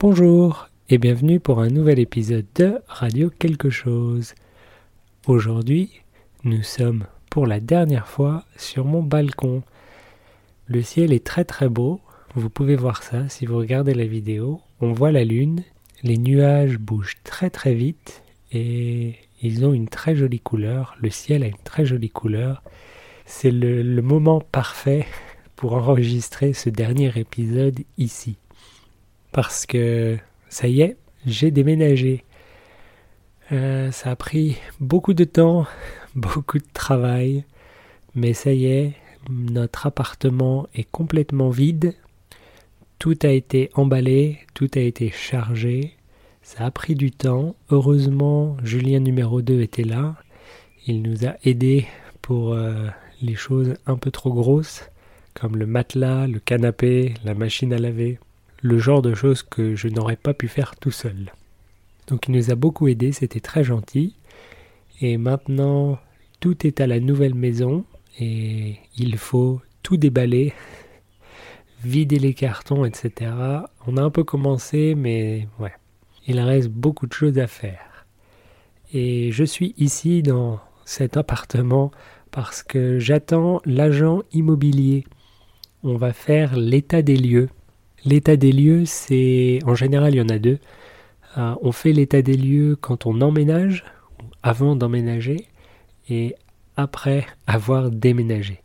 Bonjour et bienvenue pour un nouvel épisode de Radio Quelque chose. Aujourd'hui, nous sommes pour la dernière fois sur mon balcon. Le ciel est très très beau, vous pouvez voir ça si vous regardez la vidéo. On voit la lune, les nuages bougent très très vite et ils ont une très jolie couleur. Le ciel a une très jolie couleur. C'est le, le moment parfait pour enregistrer ce dernier épisode ici. Parce que ça y est, j'ai déménagé. Euh, ça a pris beaucoup de temps, beaucoup de travail, mais ça y est, notre appartement est complètement vide. Tout a été emballé, tout a été chargé. Ça a pris du temps. Heureusement, Julien numéro 2 était là. Il nous a aidés pour euh, les choses un peu trop grosses, comme le matelas, le canapé, la machine à laver le genre de choses que je n'aurais pas pu faire tout seul. Donc il nous a beaucoup aidé, c'était très gentil. Et maintenant, tout est à la nouvelle maison et il faut tout déballer, vider les cartons, etc. On a un peu commencé, mais ouais, il reste beaucoup de choses à faire. Et je suis ici dans cet appartement parce que j'attends l'agent immobilier. On va faire l'état des lieux. L'état des lieux, c'est en général il y en a deux. Euh, on fait l'état des lieux quand on emménage, avant d'emménager, et après avoir déménagé.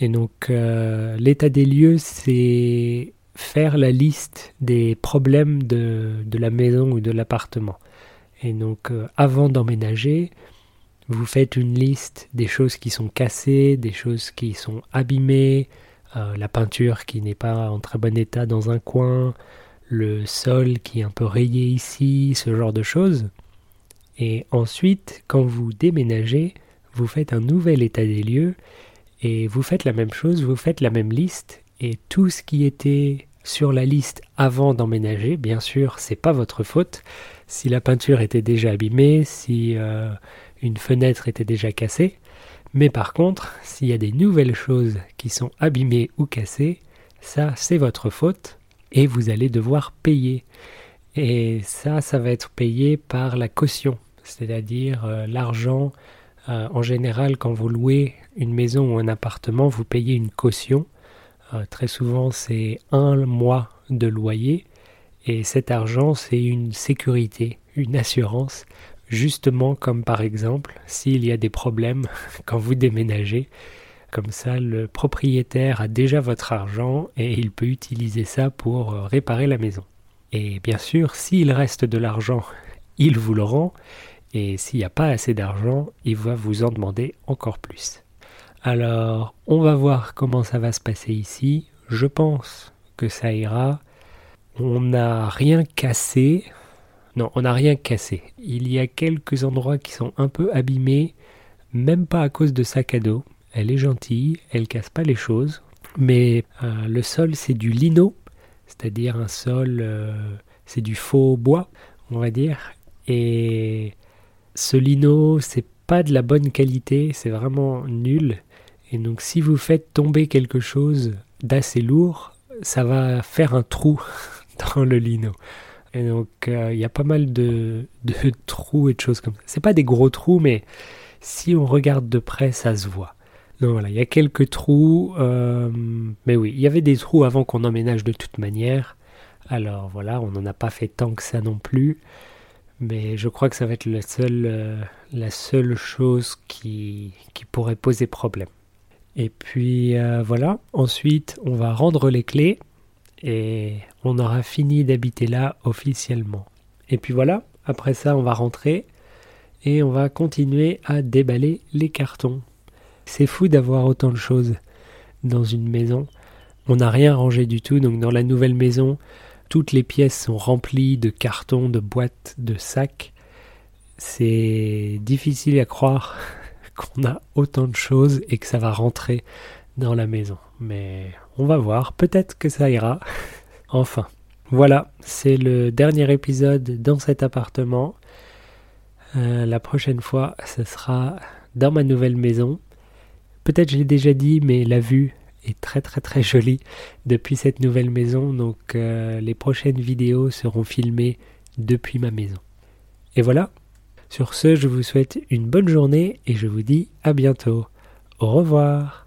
Et donc euh, l'état des lieux, c'est faire la liste des problèmes de, de la maison ou de l'appartement. Et donc euh, avant d'emménager, vous faites une liste des choses qui sont cassées, des choses qui sont abîmées, euh, la peinture qui n'est pas en très bon état dans un coin, le sol qui est un peu rayé ici, ce genre de choses. Et ensuite, quand vous déménagez, vous faites un nouvel état des lieux et vous faites la même chose, vous faites la même liste et tout ce qui était sur la liste avant d'emménager, bien sûr, c'est pas votre faute. Si la peinture était déjà abîmée, si euh, une fenêtre était déjà cassée, mais par contre, s'il y a des nouvelles choses qui sont abîmées ou cassées, ça c'est votre faute et vous allez devoir payer. Et ça, ça va être payé par la caution, c'est-à-dire euh, l'argent. Euh, en général, quand vous louez une maison ou un appartement, vous payez une caution. Euh, très souvent, c'est un mois de loyer. Et cet argent, c'est une sécurité, une assurance justement comme par exemple s'il y a des problèmes quand vous déménagez. Comme ça, le propriétaire a déjà votre argent et il peut utiliser ça pour euh, réparer la maison. Et bien sûr, s'il reste de l'argent, il vous le rend. Et s'il n'y a pas assez d'argent, il va vous en demander encore plus. Alors, on va voir comment ça va se passer ici. Je pense que ça ira. On n'a rien cassé, non, on n'a rien cassé. Il y a quelques endroits qui sont un peu abîmés, même pas à cause de sac à dos. Elle est gentille, elle casse pas les choses, mais euh, le sol c'est du lino, c'est-à-dire un sol, euh, c'est du faux bois, on va dire. Et ce lino, c'est pas de la bonne qualité, c'est vraiment nul. Et donc si vous faites tomber quelque chose d'assez lourd, ça va faire un trou dans le lino. Donc, euh, il y a pas mal de, trous et de choses comme ça. C'est pas des gros trous, mais si on regarde de près, ça se voit. Donc voilà, il y a quelques trous. Euh, mais oui, il y avait des trous avant qu'on emménage de toute manière. Alors voilà, on n'en a pas fait tant que ça non plus. Mais je crois que ça va être la seule, euh, la seule chose qui pourrait poser problème. Et puis voilà, ensuite on va rendre les clés et on aura fini d'habiter là officiellement. Et puis voilà, après ça on va rentrer et on va continuer à déballer les cartons. C'est fou d'avoir autant de choses dans une maison. On n'a rien rangé du tout, donc dans la nouvelle maison, toutes les pièces sont remplies de cartons, de boîtes, de sacs. C'est difficile à croire qu'on a autant de choses et que ça va rentrer dans la maison. Mais on va voir, peut-être que ça ira. enfin, voilà, c'est le dernier épisode dans cet appartement. Euh, la prochaine fois, ce sera dans ma nouvelle maison. Peut-être j'ai déjà dit, mais la vue est très très très joli depuis cette nouvelle maison, donc euh, les prochaines vidéos seront filmées depuis ma maison. Et voilà, sur ce, je vous souhaite une bonne journée et je vous dis à bientôt. Au revoir